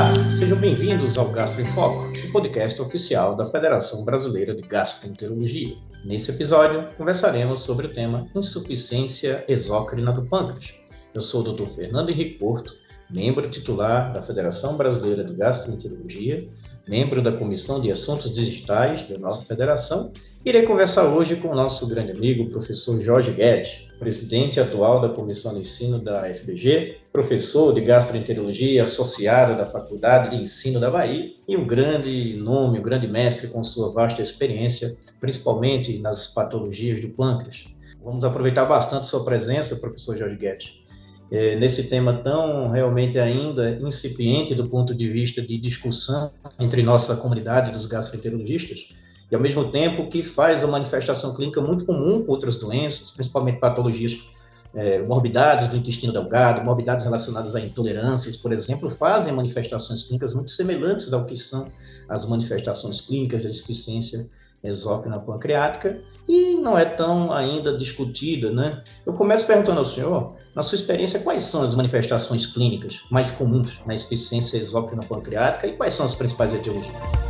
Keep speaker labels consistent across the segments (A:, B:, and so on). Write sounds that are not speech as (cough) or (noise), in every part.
A: Olá, sejam bem-vindos ao Gastro em Foco, o podcast oficial da Federação Brasileira de Gastroenterologia. Nesse episódio, conversaremos sobre o tema insuficiência exócrina do pâncreas. Eu sou o Dr. Fernando Henrique Porto, membro titular da Federação Brasileira de Gastroenterologia, membro da Comissão de Assuntos Digitais da nossa federação Irei conversar hoje com o nosso grande amigo, professor Jorge Guedes, presidente atual da Comissão de Ensino da FBG, professor de gastroenterologia associado da Faculdade de Ensino da Bahia e um grande nome, um grande mestre com sua vasta experiência, principalmente nas patologias do pâncreas. Vamos aproveitar bastante sua presença, professor Jorge Guedes, é, nesse tema tão realmente ainda incipiente do ponto de vista de discussão entre nossa comunidade dos gastroenterologistas, e ao mesmo tempo que faz a manifestação clínica muito comum com outras doenças, principalmente patologias, é, morbidades do intestino delgado, morbidades relacionadas a intolerâncias, por exemplo, fazem manifestações clínicas muito semelhantes ao que são as manifestações clínicas da insuficiência exócrina pancreática e não é tão ainda discutida, né? Eu começo perguntando ao senhor, na sua experiência, quais são as manifestações clínicas mais comuns na insuficiência exócrina pancreática e quais são as principais etiologias?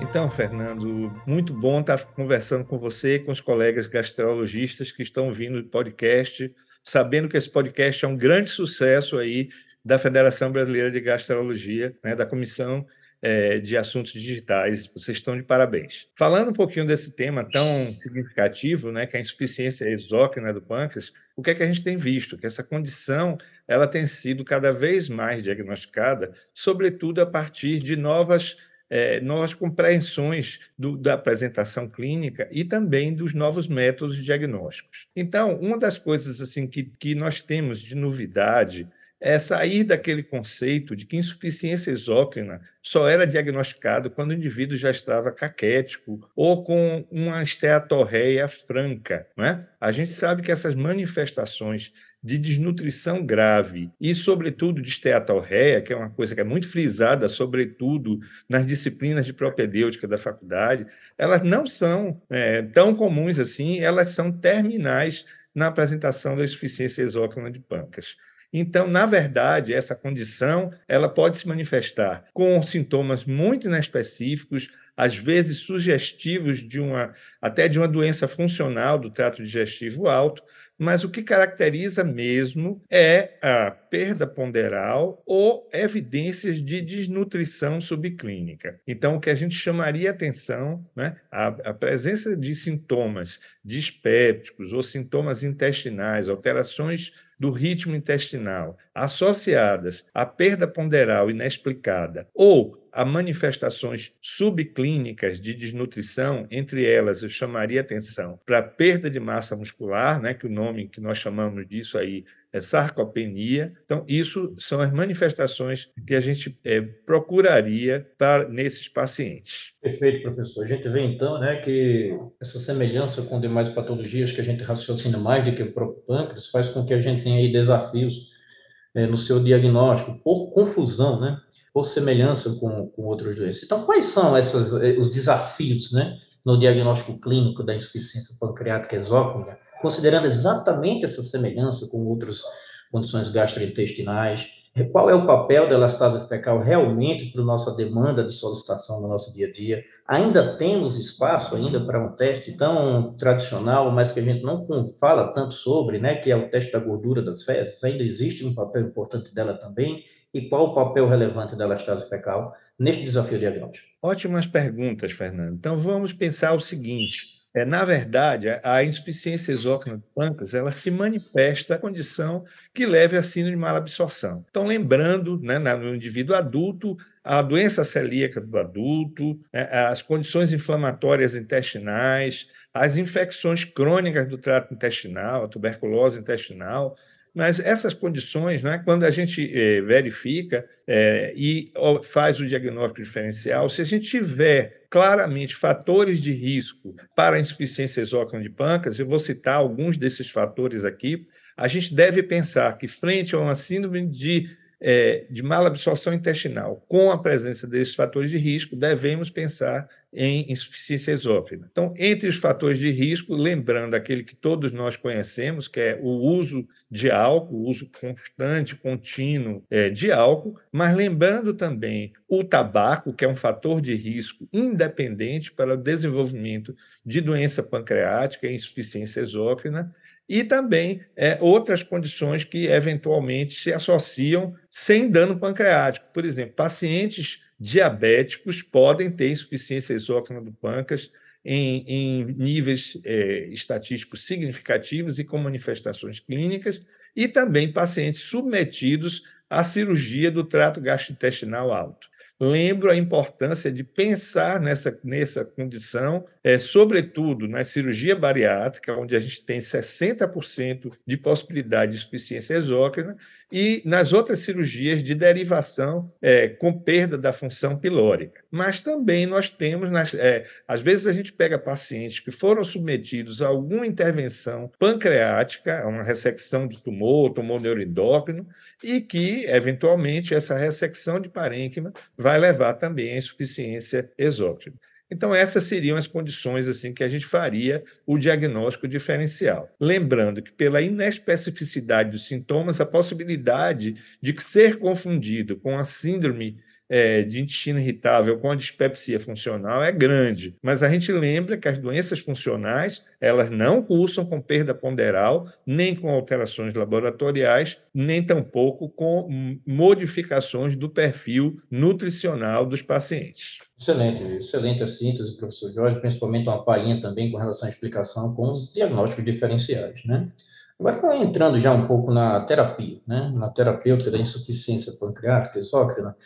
B: Então, Fernando, muito bom estar conversando com você, com os colegas gastrologistas que estão vindo do podcast, sabendo que esse podcast é um grande sucesso aí da Federação Brasileira de Gastrologia, né, da Comissão é, de Assuntos Digitais. Vocês estão de parabéns. Falando um pouquinho desse tema tão significativo, né, que é a insuficiência exócrina do pâncreas, o que é que a gente tem visto? Que essa condição ela tem sido cada vez mais diagnosticada, sobretudo a partir de novas é, novas compreensões do, da apresentação clínica e também dos novos métodos diagnósticos. Então, uma das coisas assim que, que nós temos de novidade é sair daquele conceito de que insuficiência exócrina só era diagnosticado quando o indivíduo já estava caquético ou com uma esteatorreia franca. Né? A gente sabe que essas manifestações de desnutrição grave e, sobretudo, de esteatorreia, que é uma coisa que é muito frisada, sobretudo nas disciplinas de propedêutica da faculdade, elas não são é, tão comuns assim, elas são terminais na apresentação da insuficiência exócrina de pâncreas. Então, na verdade, essa condição ela pode se manifestar com sintomas muito inespecíficos, às vezes sugestivos de uma até de uma doença funcional do trato digestivo alto, mas o que caracteriza mesmo é a perda ponderal ou evidências de desnutrição subclínica. Então, o que a gente chamaria atenção, né, a, a presença de sintomas dispépticos ou sintomas intestinais, alterações do ritmo intestinal associadas à perda ponderal inexplicada ou a manifestações subclínicas de desnutrição, entre elas eu chamaria atenção para a perda de massa muscular, né, que o nome que nós chamamos disso aí é sarcopenia. Então, isso são as manifestações que a gente é, procuraria para nesses pacientes.
A: Perfeito, professor. A gente vê então né, que essa semelhança com demais patologias que a gente raciocina mais do que o próprio pâncreas faz com que a gente tenha aí desafios é, no seu diagnóstico por confusão, né? por semelhança com, com outras doenças. Então, quais são essas, eh, os desafios né, no diagnóstico clínico da insuficiência pancreática exócrina, considerando exatamente essa semelhança com outras condições gastrointestinais? Qual é o papel da elastase fecal realmente para a nossa demanda de solicitação no nosso dia a dia? Ainda temos espaço ainda para um teste tão tradicional, mas que a gente não fala tanto sobre, né, que é o teste da gordura das fezes. Ainda existe um papel importante dela também e qual o papel relevante da elastase fecal neste desafio diagnóstico?
B: Ótimas perguntas, Fernando. Então vamos pensar o seguinte: é, na verdade, a insuficiência exócrina do pâncreas ela se manifesta a condição que leve a síndrome de malabsorção. Então, lembrando, né, no indivíduo adulto, a doença celíaca do adulto, né, as condições inflamatórias intestinais, as infecções crônicas do trato intestinal, a tuberculose intestinal, mas essas condições, né, quando a gente é, verifica é, e faz o diagnóstico diferencial, se a gente tiver claramente fatores de risco para insuficiência exócrina de pâncreas, eu vou citar alguns desses fatores aqui, a gente deve pensar que, frente a uma síndrome de é, de malabsorção intestinal, com a presença desses fatores de risco, devemos pensar em insuficiência exócrina. Então, entre os fatores de risco, lembrando aquele que todos nós conhecemos, que é o uso de álcool, o uso constante, contínuo é, de álcool, mas lembrando também o tabaco, que é um fator de risco independente para o desenvolvimento de doença pancreática e insuficiência exócrina, e também é, outras condições que eventualmente se associam sem dano pancreático. Por exemplo, pacientes diabéticos podem ter insuficiência exócrina do pâncreas em, em níveis é, estatísticos significativos e com manifestações clínicas, e também pacientes submetidos à cirurgia do trato gastrointestinal alto. Lembro a importância de pensar nessa, nessa condição, é, sobretudo na cirurgia bariátrica, onde a gente tem 60% de possibilidade de insuficiência exócrina, e nas outras cirurgias de derivação é, com perda da função pilórica. Mas também nós temos, nas, é, às vezes a gente pega pacientes que foram submetidos a alguma intervenção pancreática, uma ressecção de tumor, tumor neuroendócrino, e que, eventualmente, essa ressecção de parênquima vai levar também à insuficiência exócrina. Então, essas seriam as condições assim que a gente faria o diagnóstico diferencial. Lembrando que, pela inespecificidade dos sintomas, a possibilidade de ser confundido com a síndrome é, de intestino irritável com a dispepsia funcional é grande, mas a gente lembra que as doenças funcionais elas não cursam com perda ponderal, nem com alterações laboratoriais, nem tampouco com modificações do perfil nutricional dos pacientes.
A: Excelente, excelente a síntese, professor Jorge, principalmente uma palhinha também com relação à explicação com os diagnósticos diferenciais, né? Agora, entrando já um pouco na terapia, né? Na terapêutica da insuficiência pancreática exócrina,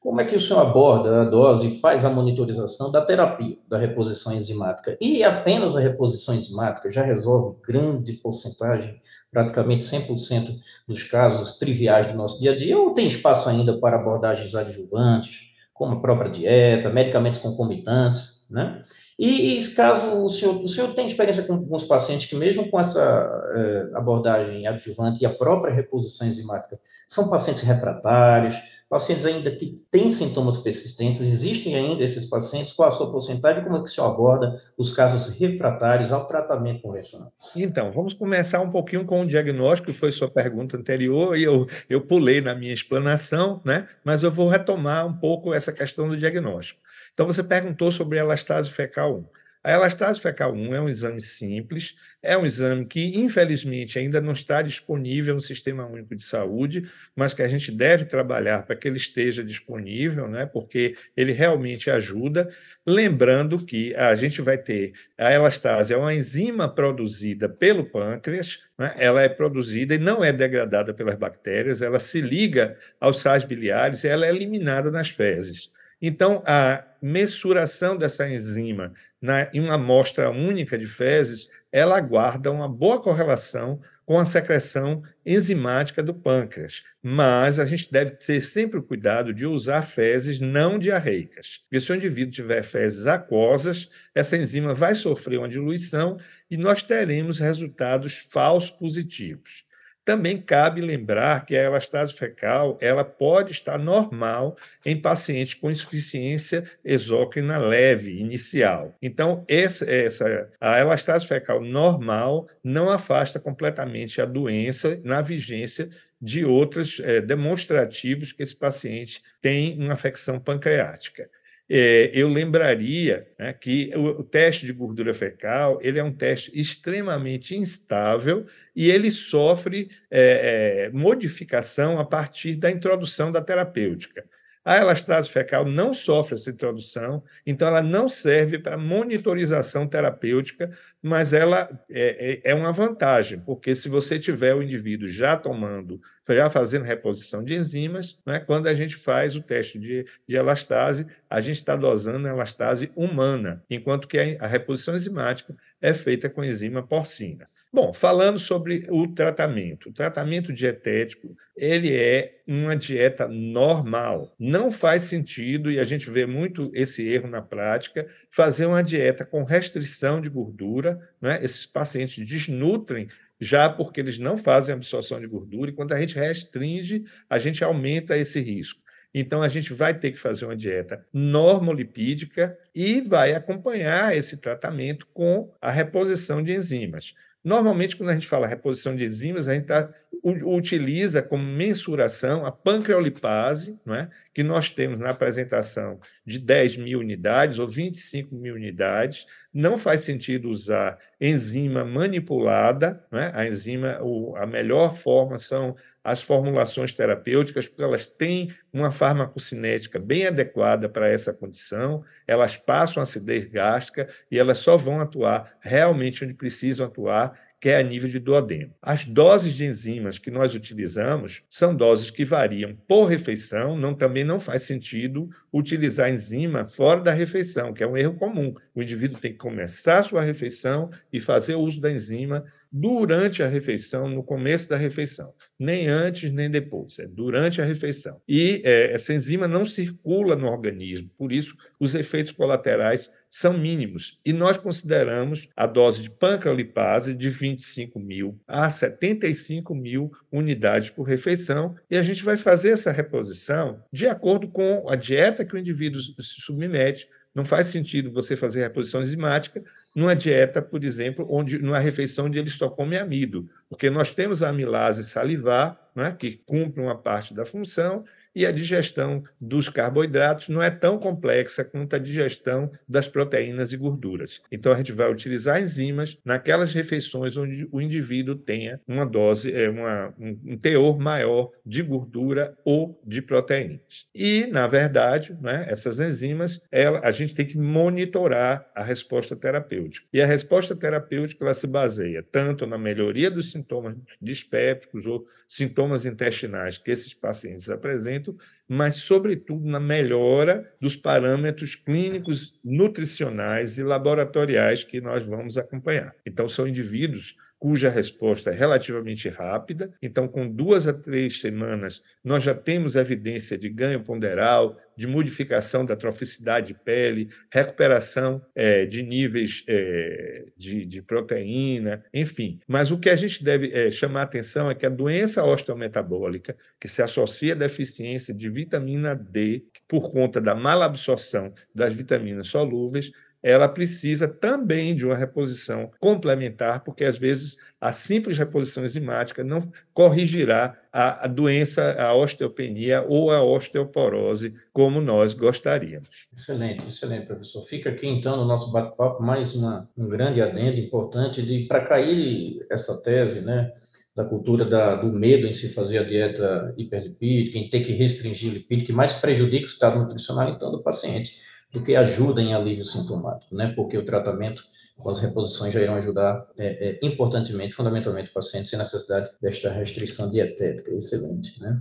A: como é que o senhor aborda a dose e faz a monitorização da terapia, da reposição enzimática? E apenas a reposição enzimática já resolve grande porcentagem, praticamente 100% dos casos triviais do nosso dia a dia, ou tem espaço ainda para abordagens adjuvantes, como a própria dieta, medicamentos concomitantes, né? E, e caso o senhor, o senhor tem experiência com alguns pacientes que, mesmo com essa é, abordagem adjuvante e a própria reposição enzimática, são pacientes refratários, pacientes ainda que têm sintomas persistentes, existem ainda esses pacientes? Qual a sua porcentagem? Como é que senhor aborda os casos refratários ao tratamento convencional?
B: Então, vamos começar um pouquinho com o diagnóstico, que foi sua pergunta anterior, e eu, eu pulei na minha explanação, né? mas eu vou retomar um pouco essa questão do diagnóstico. Então, você perguntou sobre elastase fecal 1. A elastase fecal 1 é um exame simples, é um exame que, infelizmente, ainda não está disponível no Sistema Único de Saúde, mas que a gente deve trabalhar para que ele esteja disponível, né, porque ele realmente ajuda. Lembrando que a gente vai ter a elastase, é uma enzima produzida pelo pâncreas, né, ela é produzida e não é degradada pelas bactérias, ela se liga aos sais biliares e ela é eliminada nas fezes. Então, a mensuração dessa enzima na, em uma amostra única de fezes, ela guarda uma boa correlação com a secreção enzimática do pâncreas. Mas a gente deve ter sempre o cuidado de usar fezes não diarreicas. Porque se o indivíduo tiver fezes aquosas, essa enzima vai sofrer uma diluição e nós teremos resultados falsos positivos. Também cabe lembrar que a elastase fecal ela pode estar normal em pacientes com insuficiência exócrina leve, inicial. Então, essa, essa, a elastase fecal normal não afasta completamente a doença na vigência de outros é, demonstrativos que esse paciente tem uma afecção pancreática eu lembraria né, que o, o, teste de gordura fecal ele é um teste extremamente instável e ele sofre é, é, modificação a partir da introdução da terapêutica. A elastase fecal não sofre essa introdução, então ela não serve para monitorização terapêutica, mas ela é, é, é, uma vantagem, porque se você tiver o indivíduo já tomando, já fazendo reposição de enzimas, né, quando a gente faz o teste de, de elastase, a gente está dosando a elastase humana, enquanto que a, a reposição enzimática é feita com enzima porcina. Bom, falando sobre o tratamento. O tratamento dietético, ele é uma dieta normal. Não faz sentido, e a gente vê muito esse erro na prática, fazer uma dieta com restrição de gordura. Né? Esses pacientes desnutrem já porque eles não fazem absorção de gordura, e quando a gente restringe, a gente aumenta esse risco. Então, a gente vai ter que fazer uma dieta normolipídica e vai acompanhar esse tratamento com a reposição de enzimas. Normalmente, quando a gente fala reposição de enzimas, a gente tá, utiliza como mensuração a pancreolipase, não é? que nós temos na apresentação de 10 mil unidades ou 25 mil unidades. Não faz sentido usar enzima manipulada, é? a enzima, a melhor forma são as formulações terapêuticas, porque elas têm uma farmacocinética bem adequada para essa condição, elas passam acidez gástrica e elas só vão atuar realmente onde precisam atuar, que é a nível de duodeno. As doses de enzimas que nós utilizamos são doses que variam por refeição, não, também não faz sentido utilizar enzima fora da refeição, que é um erro comum. O indivíduo tem que começar a sua refeição e fazer uso da enzima durante a refeição, no começo da refeição, nem antes nem depois, é durante a refeição. E é, essa enzima não circula no organismo, por isso os efeitos colaterais são mínimos. E nós consideramos a dose de pancreolipase de 25 mil a 75 mil unidades por refeição, e a gente vai fazer essa reposição de acordo com a dieta que o indivíduo se submete. Não faz sentido você fazer reposição enzimática numa dieta, por exemplo, onde numa refeição onde ele só come amido, porque nós temos a amilase salivar, né, que cumpre uma parte da função, e a digestão dos carboidratos não é tão complexa quanto a digestão das proteínas e gorduras. Então, a gente vai utilizar enzimas naquelas refeições onde o indivíduo tenha uma dose, é, uma, um teor maior de gordura ou de proteínas. E, na verdade, né, essas enzimas, ela, a gente tem que monitorar a resposta terapêutica. E a resposta terapêutica ela se baseia tanto na melhoria dos sintomas dispépticos ou sintomas intestinais que esses pacientes apresentam, mas, sobretudo, na melhora dos parâmetros clínicos, nutricionais e laboratoriais que nós vamos acompanhar. Então, são indivíduos cuja resposta é relativamente rápida. Então, com duas a três semanas, nós já temos evidência de ganho ponderal, de modificação da troficidade de pele, recuperação é, de níveis é, de, de, proteína, enfim. Mas o que a gente deve é, chamar atenção é que a doença osteometabólica, que se associa à deficiência de vitamina D, por conta da malabsorção das vitaminas solúveis, ela precisa também de uma reposição complementar, porque às vezes a simples reposição enzimática não corrigirá a, a doença, a osteopenia ou a osteoporose, como nós gostaríamos.
A: Excelente, excelente, professor. Fica aqui então no nosso bate-papo mais uma, um grande adendo importante de para cair essa tese, né? da cultura da, do medo em se fazer a dieta hiperlipídica, em ter que restringir lipídico, que mais prejudica o estado nutricional, então, do paciente do que ajuda em alívio sintomático, né? Porque o tratamento com as reposições já irão ajudar é, é, importantemente, fundamentalmente, o paciente sem necessidade desta restrição dietética. Excelente, né?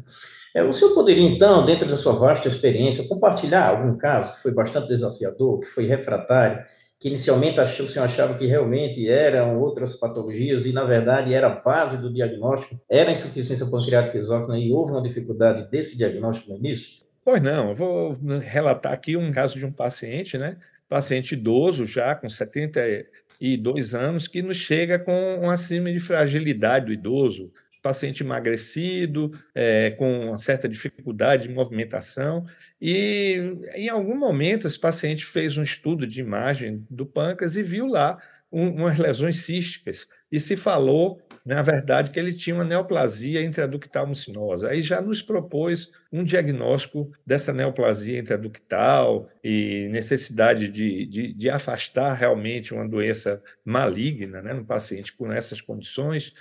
A: É, o senhor poderia, então, dentro da sua vasta experiência, compartilhar algum caso que foi bastante desafiador, que foi refratário, que inicialmente achou, o senhor achava que realmente eram outras patologias e, na verdade, era a base do diagnóstico, era insuficiência pancreática exócrina e houve uma dificuldade desse diagnóstico no início?
B: Pois não, eu vou relatar aqui um caso de um paciente, né? Paciente idoso já com 72 anos, que nos chega com uma síndrome de fragilidade do idoso, paciente emagrecido, é, com uma certa dificuldade de movimentação, e em algum momento esse paciente fez um estudo de imagem do pâncreas e viu lá um, umas lesões císticas, e se falou, na verdade, que ele tinha uma neoplasia intraductal mucinosa. Aí já nos propôs um diagnóstico dessa neoplasia intraductal e necessidade de, de, de afastar realmente uma doença maligna né, no paciente com essas condições.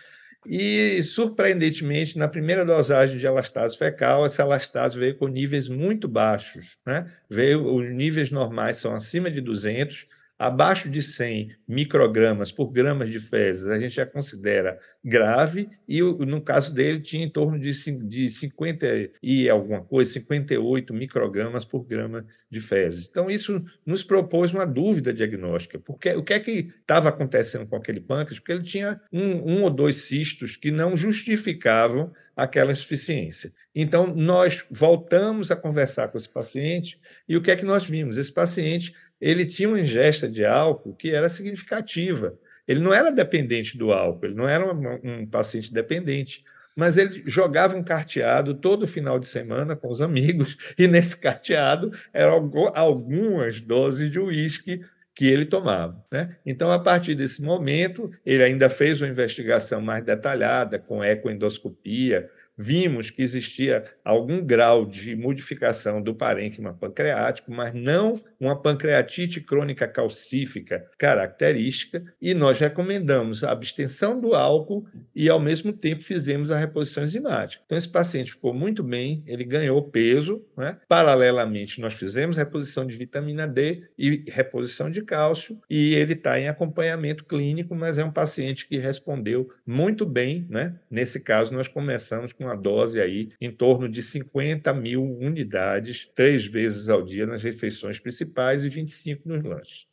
B: E, surpreendentemente, na primeira dosagem de elastase fecal, essa elastase veio com níveis muito baixos. Né? Veio, os níveis normais são acima de 200, Abaixo de 100 microgramas por gramas de fezes, a gente já considera grave, e no caso dele tinha em torno de, de 50 e alguma coisa, 58 microgramas por grama de fezes. Então, isso nos propôs uma dúvida diagnóstica, porque o que é que estava acontecendo com aquele pâncreas? Porque ele tinha um, um ou dois cistos que não justificavam aquela insuficiência. Então, nós voltamos a conversar com esse paciente e o que é que nós vimos? Esse paciente ele tinha uma ingesta de álcool que era significativa. Ele não era dependente do álcool, ele não era um, um paciente dependente, mas ele jogava um carteado todo final de semana com os amigos, (laughs) e nesse carteado eram algumas doses de uísque que ele tomava. Né? Então, a partir desse momento, ele ainda fez uma investigação mais detalhada, com ecoendoscopia, vimos que existia algum grau de modificação do parênquima pancreático, mas não uma pancreatite crônica calcífica característica, e nós recomendamos a abstenção do álcool e, ao mesmo tempo, fizemos a reposição enzimática. Então, esse paciente ficou muito bem, ele ganhou peso, né? paralelamente, nós fizemos reposição de vitamina D e reposição de cálcio, e ele está em acompanhamento clínico, mas é um paciente que respondeu muito bem. Né? Nesse caso, nós começamos com uma dose aí em torno de 50 mil unidades, três vezes ao dia nas refeições principais e 25 nos lanches.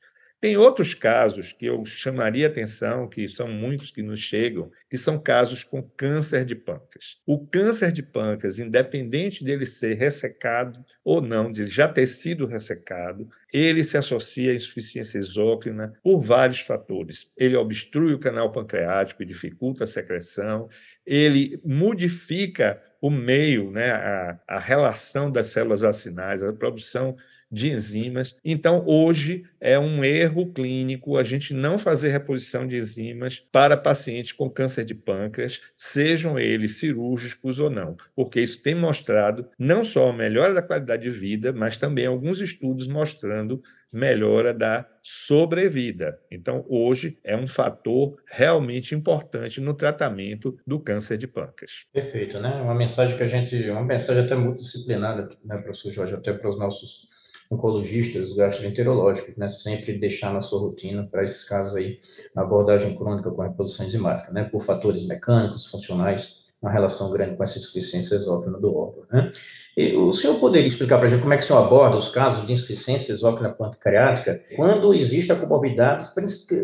B: Tem outros casos que eu chamaria atenção, que são muitos que nos chegam, que são casos com câncer de pâncreas. O câncer de pâncreas, independente dele ser ressecado ou não, de já ter sido ressecado, ele se associa à insuficiência exócrina por vários fatores. Ele obstrui o canal pancreático e dificulta a secreção, ele modifica o meio, né, a, a relação das células acinais, a produção de enzimas. Então, hoje é um erro clínico a gente não fazer reposição de enzimas para pacientes com câncer de pâncreas, sejam eles cirúrgicos ou não, porque isso tem mostrado não só a melhora da qualidade de vida, mas também alguns estudos mostrando melhora da sobrevida. Então, hoje é um fator realmente importante no tratamento do câncer de pâncreas.
A: Perfeito, né? Uma mensagem que a gente, uma mensagem até multidisciplinar, né, professor Jorge, até para os nossos oncologistas gastroenterológicos, né, sempre deixar na sua rotina para esses casos aí, abordagem crônica com reposição enzimática, né, por fatores mecânicos, funcionais, uma relação grande com essa insuficiência exócrina do órgão, né. E o senhor poderia explicar para a gente como é que o senhor aborda os casos de insuficiência exócrina pancreática quando existe comorbidades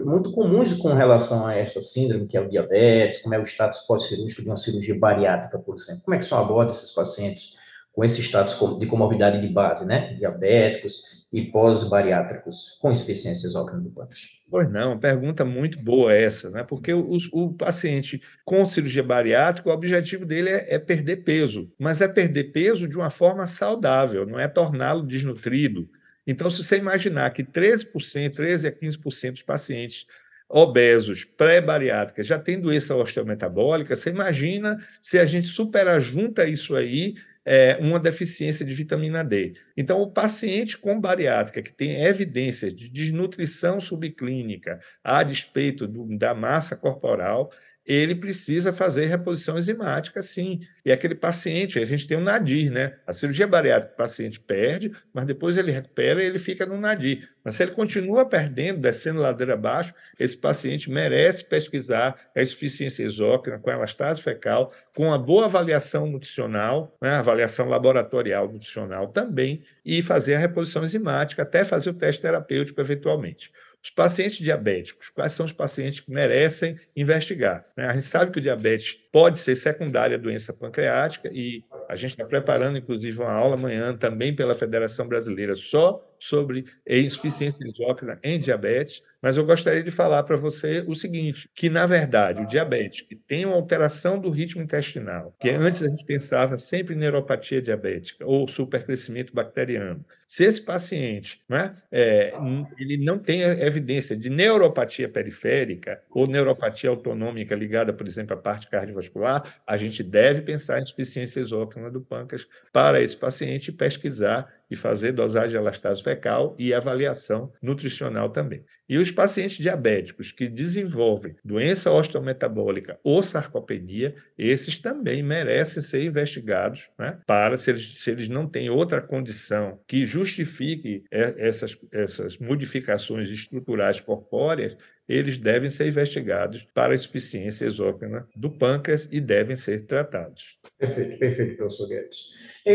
A: muito comuns com relação a esta síndrome, que é o diabetes, como é o status pós-cirúrgico de uma cirurgia bariátrica, por exemplo? Como é que o senhor aborda esses pacientes com esse status de comorbidade de base, né? Diabéticos e pós-bariátricos com insuficiência exócrina do pâncreas?
B: Pois não, pergunta muito boa essa, né? Porque o, o paciente com cirurgia bariátrica, o objetivo dele é, é, perder peso, mas é perder peso de uma forma saudável, não é torná-lo desnutrido. Então, se você imaginar que 13%, 13 a 15% dos pacientes obesos pré-bariátricas já têm doença osteometabólica, você imagina se a gente superajunta isso aí é, uma deficiência de vitamina D. Então, o paciente com bariátrica que tem evidências de desnutrição subclínica a despeito do, da massa corporal, ele precisa fazer reposição enzimática, sim. E aquele paciente, a gente tem um nadir, né? A cirurgia bariátrica, o paciente perde, mas depois ele recupera e ele fica no nadir. Mas se ele continua perdendo, descendo ladeira abaixo, esse paciente merece pesquisar a insuficiência exócrina com elastase fecal, com uma boa avaliação nutricional, né? avaliação laboratorial nutricional também, e fazer a reposição enzimática, até fazer o teste terapêutico eventualmente. Os pacientes diabéticos, quais são os pacientes que merecem investigar? Né? A gente sabe que o diabetes pode ser secundária à doença pancreática e a gente está preparando, inclusive, uma aula amanhã também pela Federação Brasileira só sobre insuficiência exócrina em diabetes, mas eu gostaria de falar para você o seguinte, que na verdade o diabetes que tem uma alteração do ritmo intestinal, que antes a gente pensava sempre em neuropatia diabética ou supercrescimento bacteriano, se esse paciente né, é, ele não tem evidência de neuropatia periférica ou neuropatia autonômica ligada, por exemplo, à parte cardiovascular, a gente deve pensar em insuficiência exócrina do pâncreas para esse paciente pesquisar e fazer dosagem de elastase fecal e avaliação nutricional também. E os pacientes diabéticos que desenvolvem doença osteometabólica ou sarcopenia, esses também merecem ser investigados né, para, se eles, se eles não têm outra condição que justifique essas, essas modificações estruturais corpóreas, eles devem ser investigados para a insuficiência exócrina do pâncreas e devem ser tratados.
A: Perfeito, perfeito, professor Guedes.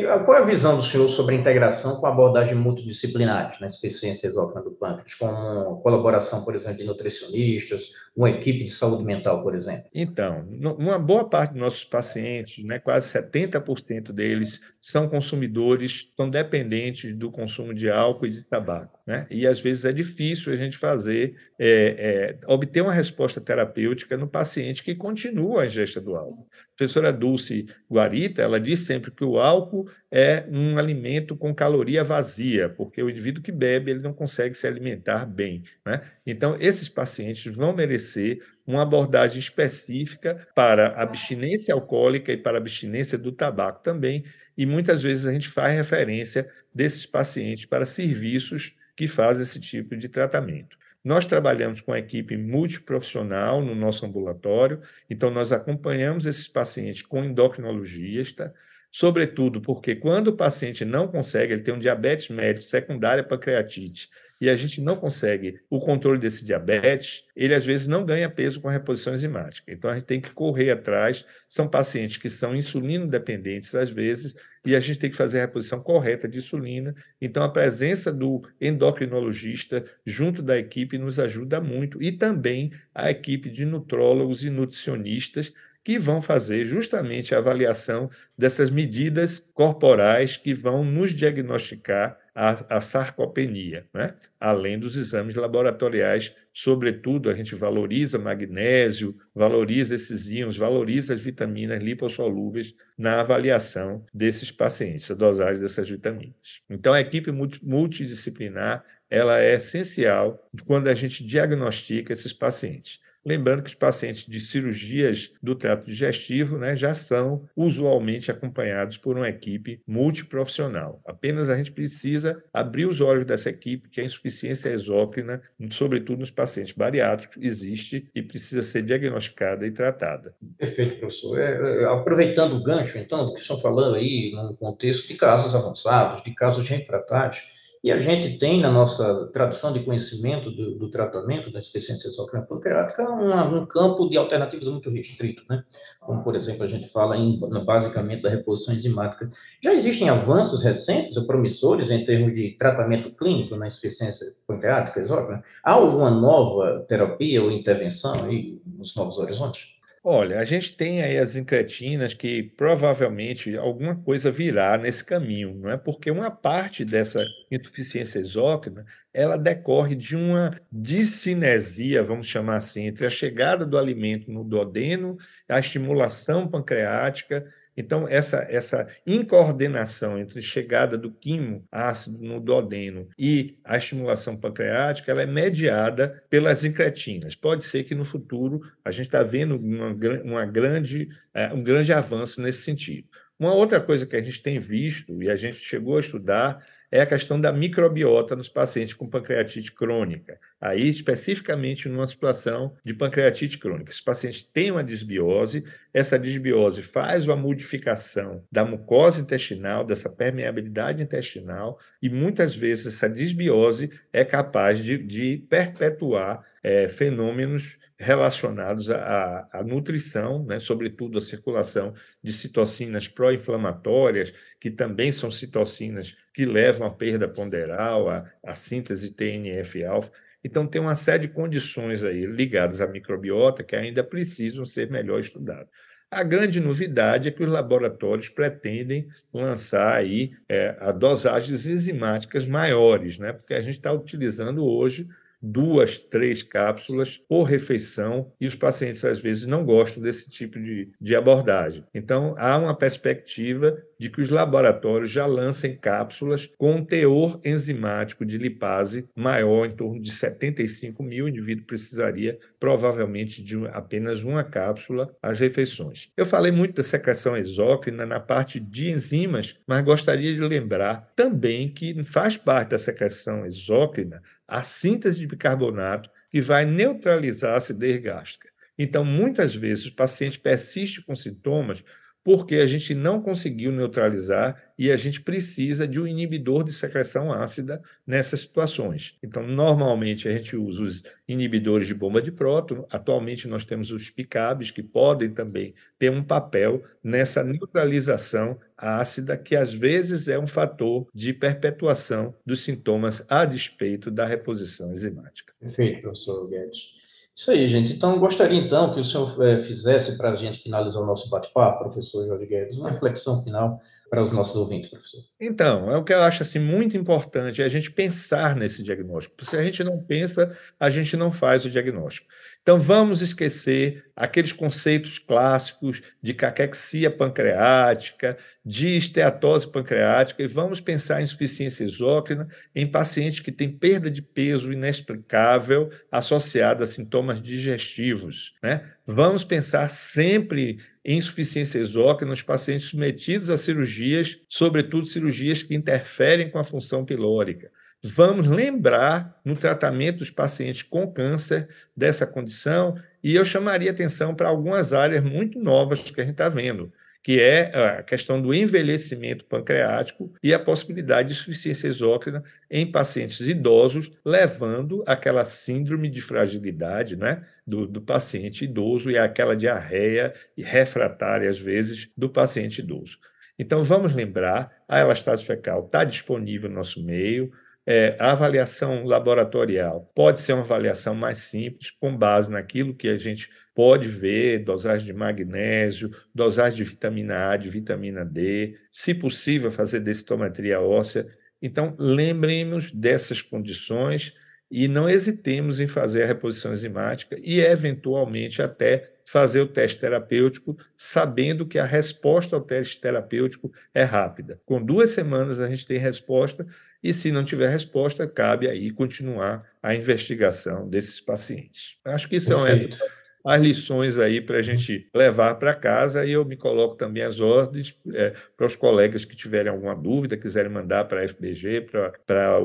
A: Ah, qual é a visão do senhor sobre a integração com a abordagem multidisciplinar na insuficiência exócrina do pâncreas, como colaboração, por exemplo, de nutricionistas, uma equipe de saúde mental, por exemplo?
B: Então, uma boa parte dos nossos pacientes, né, quase 70% deles, são consumidores, são dependentes do consumo de álcool e de tabaco. Né? E às vezes é difícil a gente fazer é, é, obter uma resposta terapêutica no paciente que continua a ingesta do álcool. A professora Dulce Guarita, ela diz sempre que o álcool é um alimento com caloria vazia, porque o indivíduo que bebe, ele não consegue se alimentar bem. Né? Então, esses pacientes vão merecer uma abordagem específica para abstinência alcoólica e para abstinência do tabaco também, e muitas vezes a gente faz referência desses pacientes para serviços que fazem esse tipo de tratamento. Nós trabalhamos com a equipe multiprofissional no nosso ambulatório, então nós acompanhamos esses pacientes com endocrinologista, sobretudo porque quando o paciente não consegue, ele tem um diabetes médio secundária pancreatite, e a gente não consegue o controle desse diabetes, ele às vezes não ganha peso com a reposição enzimática. Então a gente tem que correr atrás. São pacientes que são insulino dependentes às vezes, e a gente tem que fazer a reposição correta de insulina. Então a presença do endocrinologista junto da equipe nos ajuda muito e também a equipe de nutrólogos e nutricionistas que vão fazer justamente a avaliação dessas medidas corporais que vão nos diagnosticar a, a sarcopenia, né? além dos exames laboratoriais, sobretudo a gente valoriza magnésio, valoriza esses íons, valoriza as vitaminas lipossolúveis na avaliação desses pacientes, a dosagem dessas vitaminas. Então, a equipe multidisciplinar ela é essencial quando a gente diagnostica esses pacientes. Lembrando que os pacientes de cirurgias do trato digestivo né, já são usualmente acompanhados por uma equipe multiprofissional. Apenas a gente precisa abrir os olhos dessa equipe, que a insuficiência exócrina, sobretudo nos pacientes bariátricos, existe e precisa ser diagnosticada e tratada.
A: Perfeito, professor. É, é, aproveitando o gancho, então, do que estão falando aí, no contexto de casos avançados, de casos de refratários, e a gente tem na nossa tradição de conhecimento do, do tratamento da insuficiência exócrina pancreática um, um, campo de alternativas muito restrito, né? Como, por exemplo, a gente fala em, basicamente da reposição enzimática. Já existem avanços recentes ou promissores em termos de tratamento clínico na insuficiência pancreática exócrina? Há alguma nova terapia ou intervenção aí nos novos horizontes?
B: Olha, a gente tem aí as incretinas que provavelmente alguma coisa virá nesse caminho, não é? Porque uma parte dessa insuficiência exócrina, ela decorre de uma dissinesia, vamos chamar assim, entre a chegada do alimento no duodeno, a estimulação pancreática então, essa, essa incoordenação entre chegada do quimo ácido no duodeno e a estimulação pancreática, ela é mediada pelas incretinas. Pode ser que no futuro a gente está vendo uma, uma grande, é, um grande avanço nesse sentido. Uma outra coisa que a gente tem visto, e a gente chegou a estudar, é a questão da microbiota nos pacientes com pancreatite crônica. Aí, especificamente numa situação de pancreatite crônica. Os pacientes têm uma disbiose, essa disbiose faz uma modificação da mucosa intestinal, dessa permeabilidade intestinal, e muitas vezes essa disbiose é capaz de, de perpetuar é, fenômenos relacionados à, à nutrição, né, sobretudo a circulação de citocinas pró-inflamatórias, que também são citocinas que levam à perda ponderal, à, à síntese TNF-alfa. Então, tem uma série de condições aí ligadas à microbiota que ainda precisam ser melhor estudadas. A grande novidade é que os laboratórios pretendem lançar aí é, a dosagens enzimáticas maiores, né? porque a gente está utilizando hoje duas, três cápsulas por refeição e os pacientes às vezes não gostam desse tipo de, de abordagem. Então, há uma perspectiva de que os laboratórios já lancem cápsulas com teor enzimático de lipase maior, em torno de 75 mil. O indivíduo precisaria provavelmente de apenas uma cápsula às refeições. Eu falei muito da secreção exócrina na parte de enzimas, mas gostaria de lembrar também que faz parte da secreção exócrina a síntese de bicarbonato que vai neutralizar a acidez gástrica. Então, muitas vezes, o paciente persiste com sintomas porque a gente não conseguiu neutralizar e a gente precisa de um inibidor de secreção ácida nessas situações. Então, normalmente a gente usa os inibidores de bomba de próton. Atualmente nós temos os PICABs que podem também ter um papel nessa neutralização ácida, que às vezes é um fator de perpetuação dos sintomas a despeito da reposição enzimática.
A: Perfeito, professor Guedes. Isso aí, gente. Então, gostaria então que o senhor é, fizesse para a gente finalizar o nosso bate-papo, professor Jorge Guedes, uma reflexão final para os nossos ouvintes, professor.
B: Então, é o que eu acho assim muito importante é a gente pensar nesse diagnóstico. Se a gente não pensa, a gente não faz o diagnóstico. Então, vamos esquecer aqueles conceitos clássicos de caquexia pancreática, de esteatose pancreática, e vamos pensar em insuficiência exócrina em pacientes que têm perda de peso inexplicável associada a sintomas digestivos. Né? Vamos pensar sempre em insuficiência exócrina nos pacientes submetidos a cirurgias, sobretudo cirurgias que interferem com a função pilórica. Vamos lembrar no tratamento dos pacientes com câncer dessa condição, e eu chamaria atenção para algumas áreas muito novas que a gente está vendo, que é a questão do envelhecimento pancreático e a possibilidade de insuficiência exócrina em pacientes idosos, levando aquela síndrome de fragilidade né, do, do paciente idoso e aquela diarreia refratária, às vezes, do paciente idoso. Então, vamos lembrar, a elastase fecal está disponível no nosso meio, é, a avaliação laboratorial pode ser uma avaliação mais simples, com base naquilo que a gente pode ver, dosagem de magnésio, dosagem de vitamina A, de vitamina D, se possível fazer densitometria óssea. Então, lembremos dessas condições e não hesitemos em fazer a reposição enzimática e, eventualmente, até fazer o teste terapêutico, sabendo que a resposta ao teste terapêutico é rápida. Com duas semanas a gente tem resposta e se não tiver resposta, cabe aí continuar a investigação desses pacientes. Acho que são Perfeito. essas as lições aí para a gente levar para casa e eu me coloco também as ordens é, para os colegas que tiverem alguma dúvida, quiserem mandar para a FBG, para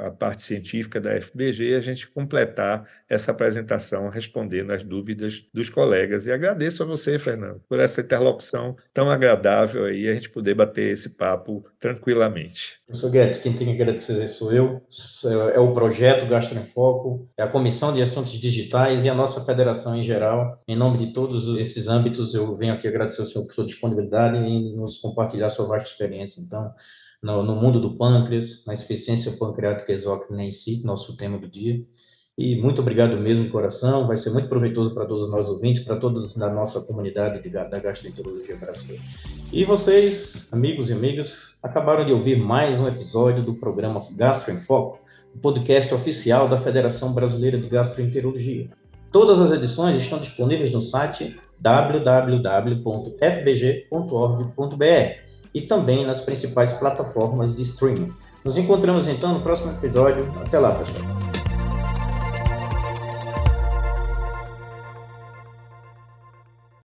B: a parte científica da FBG, a gente completar essa apresentação respondendo às dúvidas dos colegas. E agradeço a você, Fernando, por essa interlocução tão agradável aí, a gente poder bater esse papo tranquilamente.
A: Professor Guedes, quem tem que agradecer sou eu, é o projeto Gastro em Foco, é a Comissão de Assuntos Digitais e a nossa federação em geral geral. Em nome de todos esses âmbitos, eu venho aqui agradecer ao senhor por sua disponibilidade em nos compartilhar sua vasta experiência. Então, no, no mundo do pâncreas, na insuficiência pancreática exócrina em si, nosso tema do dia. E muito obrigado mesmo, coração. Vai ser muito proveitoso para todos nós ouvintes, para todos da nossa comunidade de, da gastroenterologia brasileira. E vocês, amigos e amigas, acabaram de ouvir mais um episódio do programa Gastro em Foco, o podcast oficial da Federação Brasileira de Gastroenterologia. Todas as edições estão disponíveis no site www.fbg.org.br e também nas principais plataformas de streaming. Nos encontramos então no próximo episódio. Até lá, pessoal.